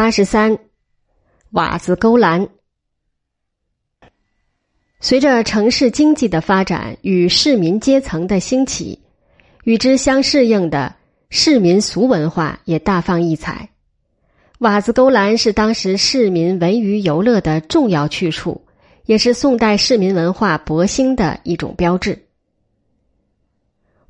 八十三，瓦子勾栏。随着城市经济的发展与市民阶层的兴起，与之相适应的市民俗文化也大放异彩。瓦子勾栏是当时市民文娱游乐的重要去处，也是宋代市民文化勃兴的一种标志。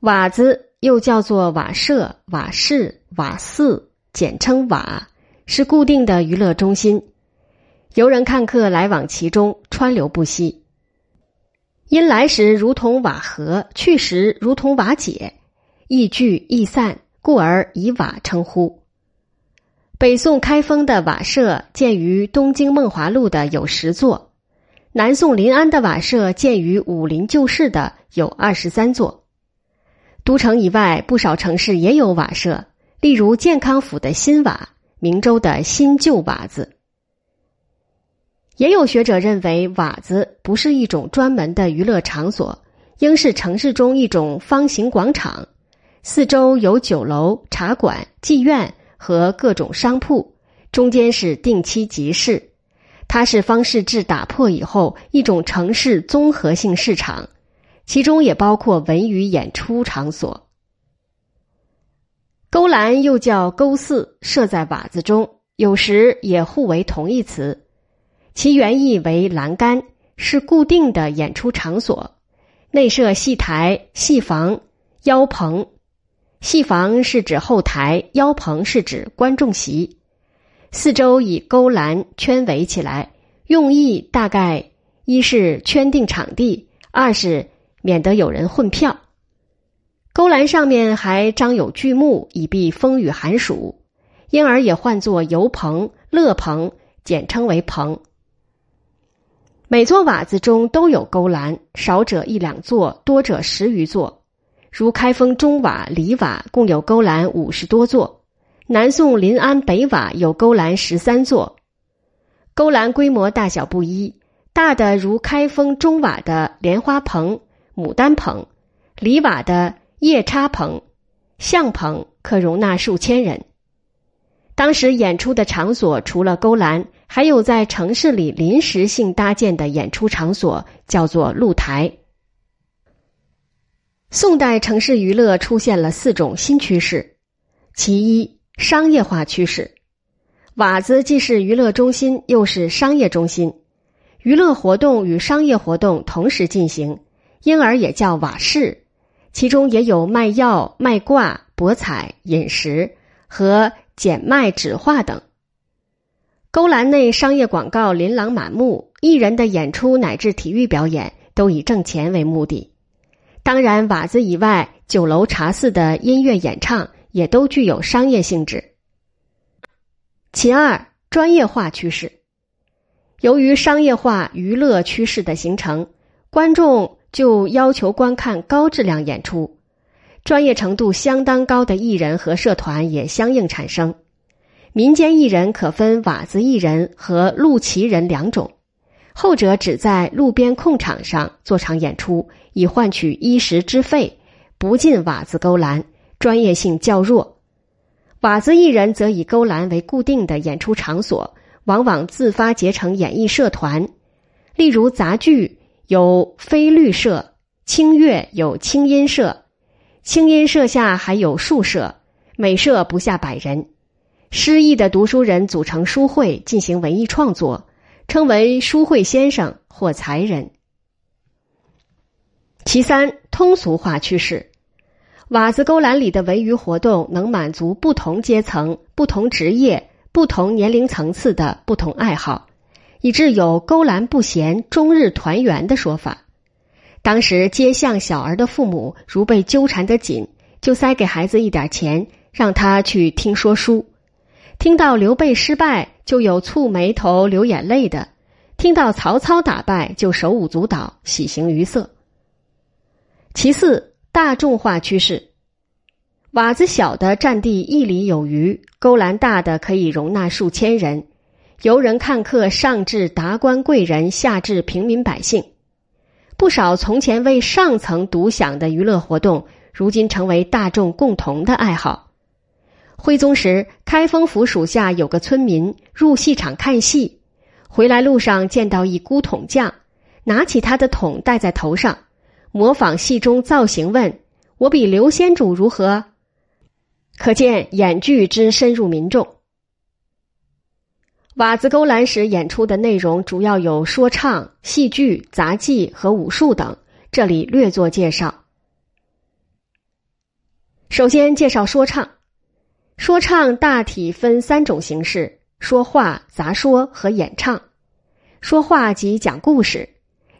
瓦子又叫做瓦舍、瓦市、瓦寺。简称瓦，是固定的娱乐中心，游人看客来往其中，川流不息。因来时如同瓦合，去时如同瓦解，易聚易散，故而以瓦称呼。北宋开封的瓦舍建于东京梦华录的有十座，南宋临安的瓦舍建于武林旧市的有二十三座。都城以外，不少城市也有瓦舍。例如健康府的新瓦，明州的新旧瓦子。也有学者认为，瓦子不是一种专门的娱乐场所，应是城市中一种方形广场，四周有酒楼、茶馆、妓院和各种商铺，中间是定期集市。它是方式制打破以后一种城市综合性市场，其中也包括文娱演出场所。勾栏又叫勾寺，设在瓦子中，有时也互为同义词。其原意为栏杆，是固定的演出场所，内设戏台、戏房、腰棚。戏房是指后台，腰棚是指观众席。四周以勾栏圈围起来，用意大概一是圈定场地，二是免得有人混票。勾栏上面还张有巨木，以避风雨寒暑，因而也唤作油棚、乐棚，简称为棚。每座瓦子中都有勾栏，少者一两座，多者十余座。如开封中瓦、里瓦共有勾栏五十多座，南宋临安北瓦有勾栏十三座。勾栏规模大小不一，大的如开封中瓦的莲花棚、牡丹棚，里瓦的。夜叉棚、象棚可容纳数千人。当时演出的场所除了勾栏，还有在城市里临时性搭建的演出场所，叫做露台。宋代城市娱乐出现了四种新趋势：其一，商业化趋势。瓦子既是娱乐中心，又是商业中心，娱乐活动与商业活动同时进行，因而也叫瓦市。其中也有卖药、卖卦、博彩、饮食和剪卖纸画等。勾栏内商业广告琳琅满目，艺人的演出乃至体育表演都以挣钱为目的。当然，瓦子以外，酒楼、茶肆的音乐演唱也都具有商业性质。其二，专业化趋势。由于商业化娱乐趋势的形成，观众。就要求观看高质量演出，专业程度相当高的艺人和社团也相应产生。民间艺人可分瓦子艺人和路旗人两种，后者只在路边空场上做场演出，以换取衣食之费，不进瓦子勾栏，专业性较弱。瓦子艺人则以勾栏为固定的演出场所，往往自发结成演艺社团，例如杂剧。有非律社，清乐有清音社，清音社下还有数社，每社不下百人。失意的读书人组成书会进行文艺创作，称为书会先生或才人。其三，通俗化趋势，瓦子勾栏里的文娱活动能满足不同阶层、不同职业、不同年龄层次的不同爱好。以致有“勾栏不闲，终日团圆”的说法。当时街巷小儿的父母如被纠缠得紧，就塞给孩子一点钱，让他去听说书。听到刘备失败，就有蹙眉头、流眼泪的；听到曹操打败，就手舞足蹈、喜形于色。其次，大众化趋势：瓦子小的占地一里有余，勾栏大的可以容纳数千人。游人看客，上至达官贵人，下至平民百姓，不少从前为上层独享的娱乐活动，如今成为大众共同的爱好。徽宗时，开封府属下有个村民入戏场看戏，回来路上见到一孤桶匠，拿起他的桶戴在头上，模仿戏中造型，问我比刘先主如何？可见演剧之深入民众。瓦子勾栏时演出的内容主要有说唱、戏剧、杂技和武术等，这里略作介绍。首先介绍说唱，说唱大体分三种形式：说话、杂说和演唱。说话即讲故事，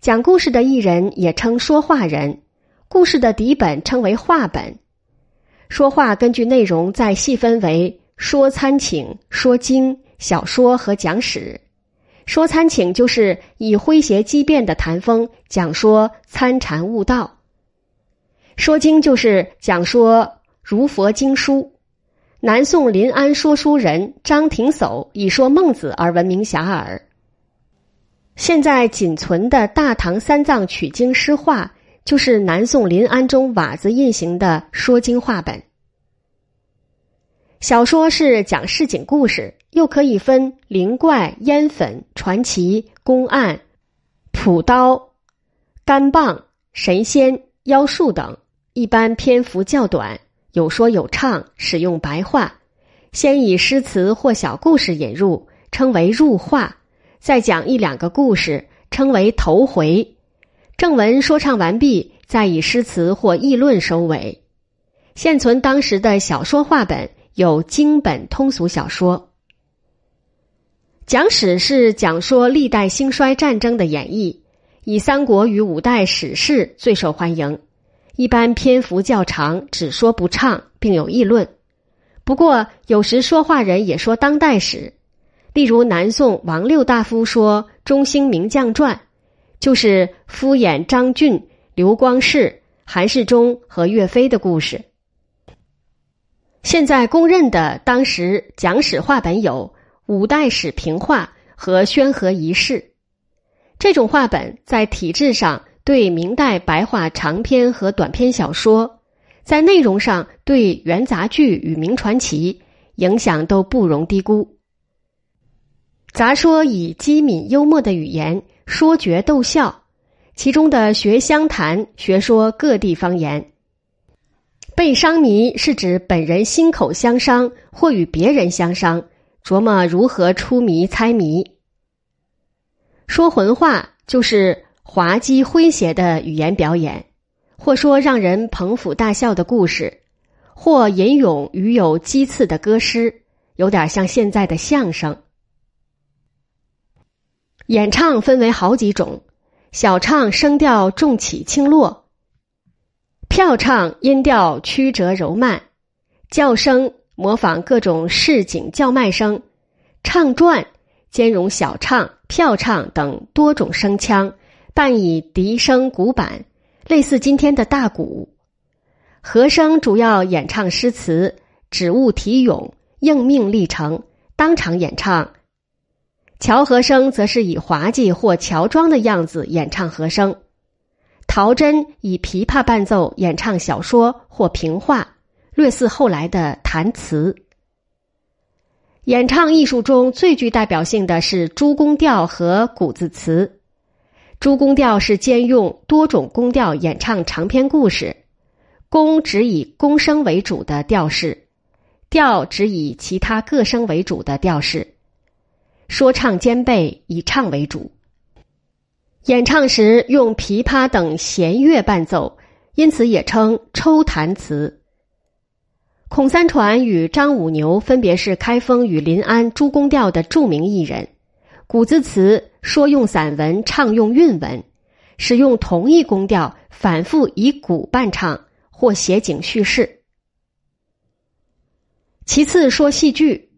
讲故事的艺人也称说话人，故事的底本称为话本。说话根据内容再细分为说参请、说经。小说和讲史，说参请就是以诙谐机变的谈风讲说参禅悟道；说经就是讲说如佛经书。南宋临安说书人张廷叟以说孟子而闻名遐迩。现在仅存的大唐三藏取经诗画，就是南宋临安中瓦子印行的说经画本。小说是讲市井故事，又可以分灵怪、烟粉、传奇、公案、朴刀、干棒、神仙、妖术等。一般篇幅较短，有说有唱，使用白话。先以诗词或小故事引入，称为入话；再讲一两个故事，称为头回。正文说唱完毕，再以诗词或议论收尾。现存当时的小说话本。有经本通俗小说，讲史是讲说历代兴衰战争的演绎，以三国与五代史事最受欢迎。一般篇幅较长，只说不唱，并有议论。不过有时说话人也说当代史，例如南宋王六大夫说《中兴名将传》，就是敷衍张俊、刘光世、韩世忠和岳飞的故事。现在公认的当时讲史话本有《五代史平话》和《宣和遗事》，这种话本在体制上对明代白话长篇和短篇小说，在内容上对元杂剧与明传奇影响都不容低估。杂说以机敏幽默的语言说绝逗笑，其中的学乡谈学说各地方言。背商谜是指本人心口相商或与别人相商，琢磨如何出谜猜谜。说浑话就是滑稽诙谐的语言表演，或说让人捧腹大笑的故事，或吟咏语有讥刺的歌诗，有点像现在的相声。演唱分为好几种，小唱声调重起轻落。跳唱音调曲折柔慢，叫声模仿各种市井叫卖声，唱转兼容小唱、跳唱等多种声腔，伴以笛声、鼓板，类似今天的大鼓。和声主要演唱诗词，指物题咏，应命立成，当场演唱。乔和声则是以滑稽或乔装的样子演唱和声。陶真以琵琶伴奏演唱小说或评话，略似后来的弹词。演唱艺术中最具代表性的是诸宫调和古字词。诸宫调是兼用多种宫调演唱长篇故事，宫指以宫声为主的调式，调指以其他各声为主的调式，说唱兼备，以唱为主。演唱时用琵琶等弦乐伴奏，因此也称抽弹词。孔三传与张五牛分别是开封与临安诸宫调的著名艺人。古字词说用散文，唱用韵文，使用同一宫调，反复以鼓伴唱或写景叙事。其次说戏剧，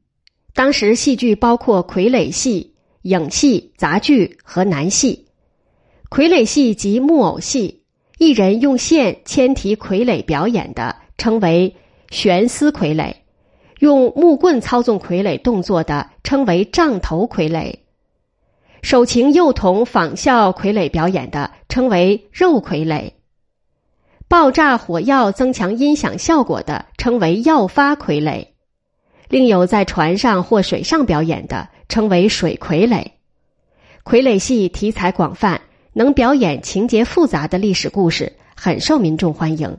当时戏剧包括傀儡戏、影戏、杂剧和南戏。傀儡戏及木偶戏，一人用线牵提傀儡表演的，称为悬丝傀儡；用木棍操纵傀儡动作的，称为杖头傀儡；手擎幼童仿效傀儡表演的，称为肉傀儡；爆炸火药增强音响效果的，称为药发傀儡；另有在船上或水上表演的，称为水傀儡。傀儡戏题材广泛，能表演情节复杂的历史故事，很受民众欢迎。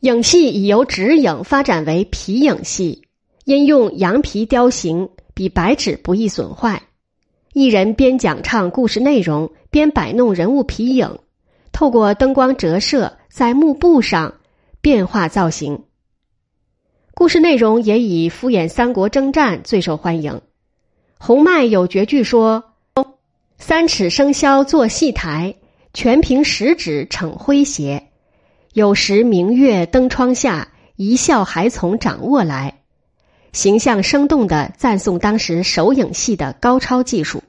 影戏已由纸影发展为皮影戏，因用羊皮雕形，比白纸不易损坏。艺人边讲唱故事内容，边摆弄人物皮影，透过灯光折射在幕布上变化造型。故事内容也以敷衍三国征战最受欢迎。洪迈有绝句说：“三尺生绡作戏台，全凭十指逞诙谐。有时明月登窗下，一笑还从掌握来。”形象生动的赞颂当时手影戏的高超技术。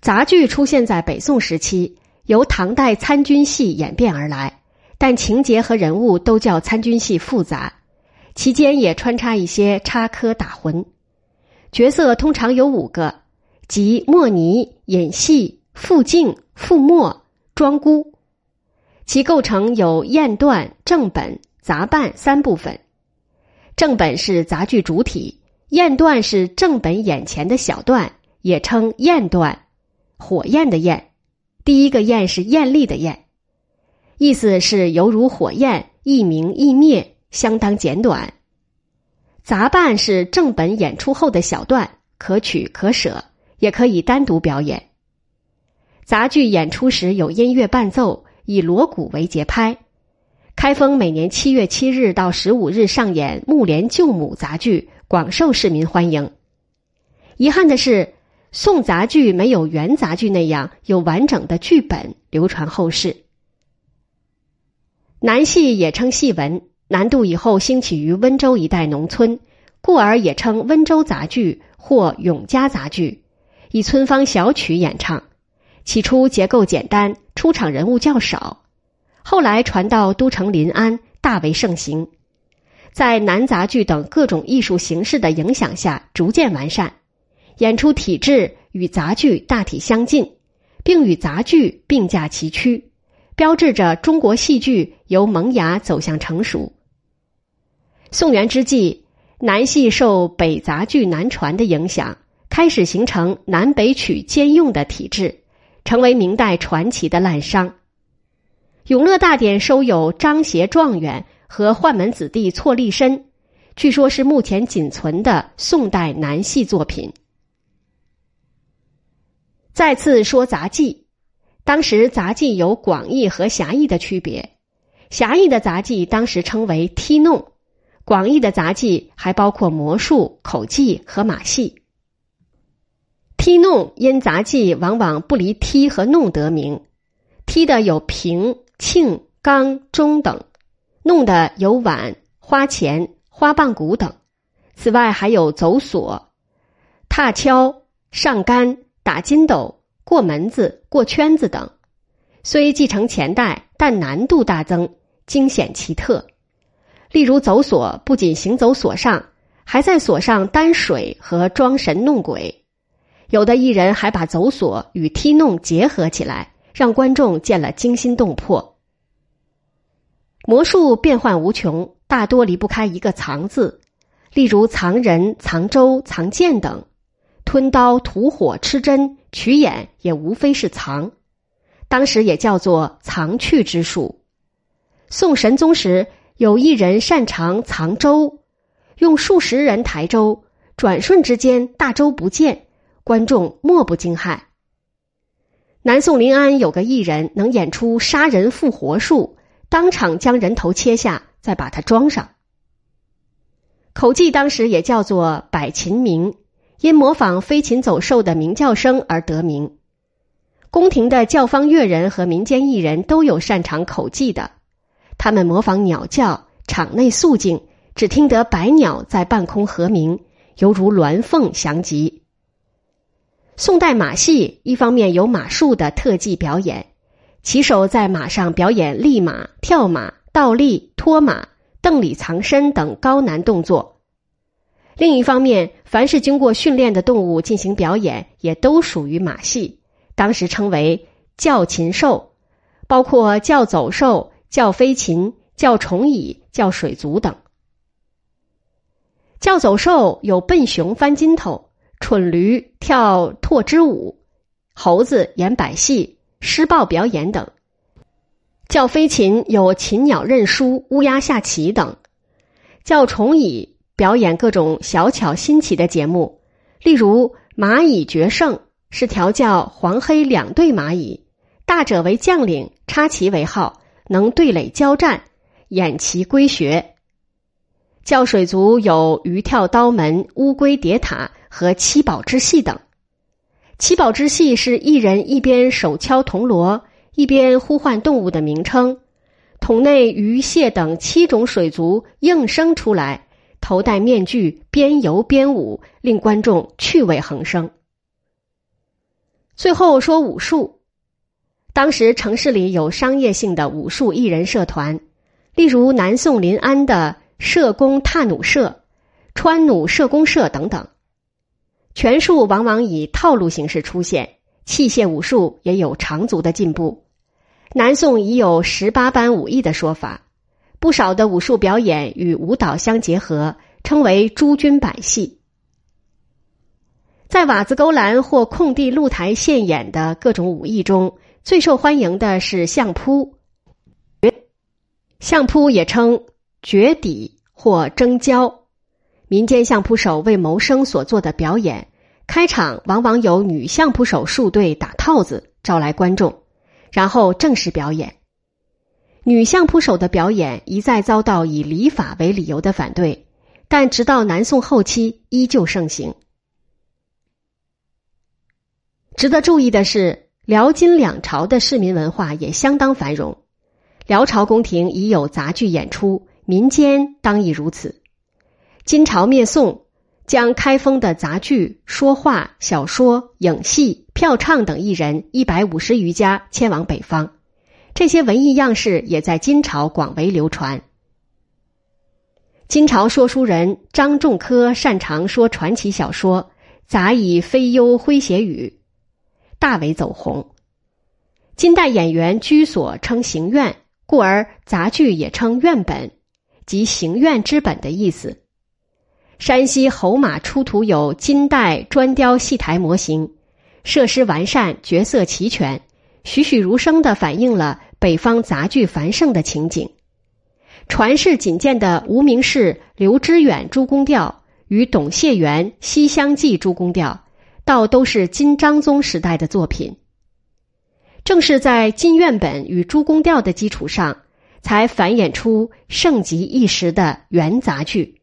杂剧出现在北宋时期，由唐代参军戏演变而来，但情节和人物都较参军戏复杂，其间也穿插一些插科打诨。角色通常有五个，即莫尼、尹戏、傅敬、傅墨、庄孤，其构成有验段、正本、杂扮三部分。正本是杂剧主体，验段是正本眼前的小段，也称验段。火焰的焰，第一个焰是艳丽的艳，意思是犹如火焰，一明一灭，相当简短。杂扮是正本演出后的小段，可取可舍，也可以单独表演。杂剧演出时有音乐伴奏，以锣鼓为节拍。开封每年七月七日到十五日上演《木莲救母》杂剧，广受市民欢迎。遗憾的是，宋杂剧没有元杂剧那样有完整的剧本流传后世。南戏也称戏文。南渡以后兴起于温州一带农村，故而也称温州杂剧或永嘉杂剧，以村坊小曲演唱。起初结构简单，出场人物较少，后来传到都城临安，大为盛行。在南杂剧等各种艺术形式的影响下，逐渐完善，演出体制与杂剧大体相近，并与杂剧并驾齐驱，标志着中国戏剧由萌芽走向成熟。宋元之际，南戏受北杂剧南传的影响，开始形成南北曲兼用的体制，成为明代传奇的滥觞。《永乐大典》收有张协状元和宦门子弟错立身，据说是目前仅存的宋代南戏作品。再次说杂技，当时杂技有广义和狭义的区别，狭义的杂技当时称为踢弄。广义的杂技还包括魔术、口技和马戏。踢弄因杂技往往不离踢和弄得名，踢的有平、庆、刚、中等，弄的有碗、花钱、花棒鼓等。此外还有走索、踏跷、上杆、打筋斗、过门子、过圈子等。虽继承前代，但难度大增，惊险奇特。例如走索，不仅行走索上，还在索上担水和装神弄鬼。有的艺人还把走索与踢弄结合起来，让观众见了惊心动魄。魔术变幻无穷，大多离不开一个“藏”字，例如藏人、藏舟、藏剑等；吞刀、吐火、吃针、取眼，也无非是藏。当时也叫做藏去之术。宋神宗时。有一人擅长藏舟，用数十人抬舟，转瞬之间大舟不见，观众莫不惊骇。南宋临安有个艺人能演出杀人复活术，当场将人头切下，再把它装上。口技当时也叫做百禽鸣，因模仿飞禽走兽的鸣叫声而得名。宫廷的教坊乐人和民间艺人都有擅长口技的。他们模仿鸟叫，场内肃静，只听得百鸟在半空和鸣，犹如鸾凤翔集。宋代马戏一方面有马术的特技表演，骑手在马上表演立马、跳马、倒立、脱马、蹬里藏身等高难动作；另一方面，凡是经过训练的动物进行表演，也都属于马戏，当时称为叫禽兽，包括叫走兽。叫飞禽、叫虫蚁、叫水族等。教走兽有笨熊翻筋头、蠢驴跳拓肢舞、猴子演百戏、狮豹表演等；教飞禽有禽鸟认输、乌鸦下棋等；教虫蚁表演各种小巧新奇的节目，例如蚂蚁决胜是调教黄黑两对蚂蚁，大者为将领，插旗为号，能对垒交战，演其归学。教水族有鱼跳刀门、乌龟叠塔和七宝之戏等。七宝之戏是一人一边手敲铜锣，一边呼唤动物的名称，桶内鱼蟹等七种水族应声出来，头戴面具，边游边舞，令观众趣味横生。最后说武术，当时城市里有商业性的武术艺人社团，例如南宋临安的。射弓踏弩社、穿弩射弓社等等，拳术往往以套路形式出现，器械武术也有长足的进步。南宋已有十八般武艺的说法，不少的武术表演与舞蹈相结合，称为诸军百戏。在瓦子勾栏或空地露台现演的各种武艺中，最受欢迎的是相扑。相扑也称。绝底或争交，民间相扑手为谋生所做的表演，开场往往有女相扑手数队打套子，招来观众，然后正式表演。女相扑手的表演一再遭到以礼法为理由的反对，但直到南宋后期依旧盛行。值得注意的是，辽金两朝的市民文化也相当繁荣，辽朝宫廷已有杂剧演出。民间当亦如此。金朝灭宋，将开封的杂剧、说话、小说、影戏、票唱等艺人一百五十余家迁往北方，这些文艺样式也在金朝广为流传。金朝说书人张仲科擅长说传奇小说，杂以飞幽诙谐语，大为走红。金代演员居所称行院，故而杂剧也称院本。即行院之本的意思。山西侯马出土有金代砖雕戏台模型，设施完善，角色齐全，栩栩如生的反映了北方杂剧繁盛的情景。传世仅见的无名氏刘知远诸公调与董谢元西厢记诸公调，倒都是金章宗时代的作品。正是在金院本与诸公调的基础上。才繁衍出盛极一时的元杂剧。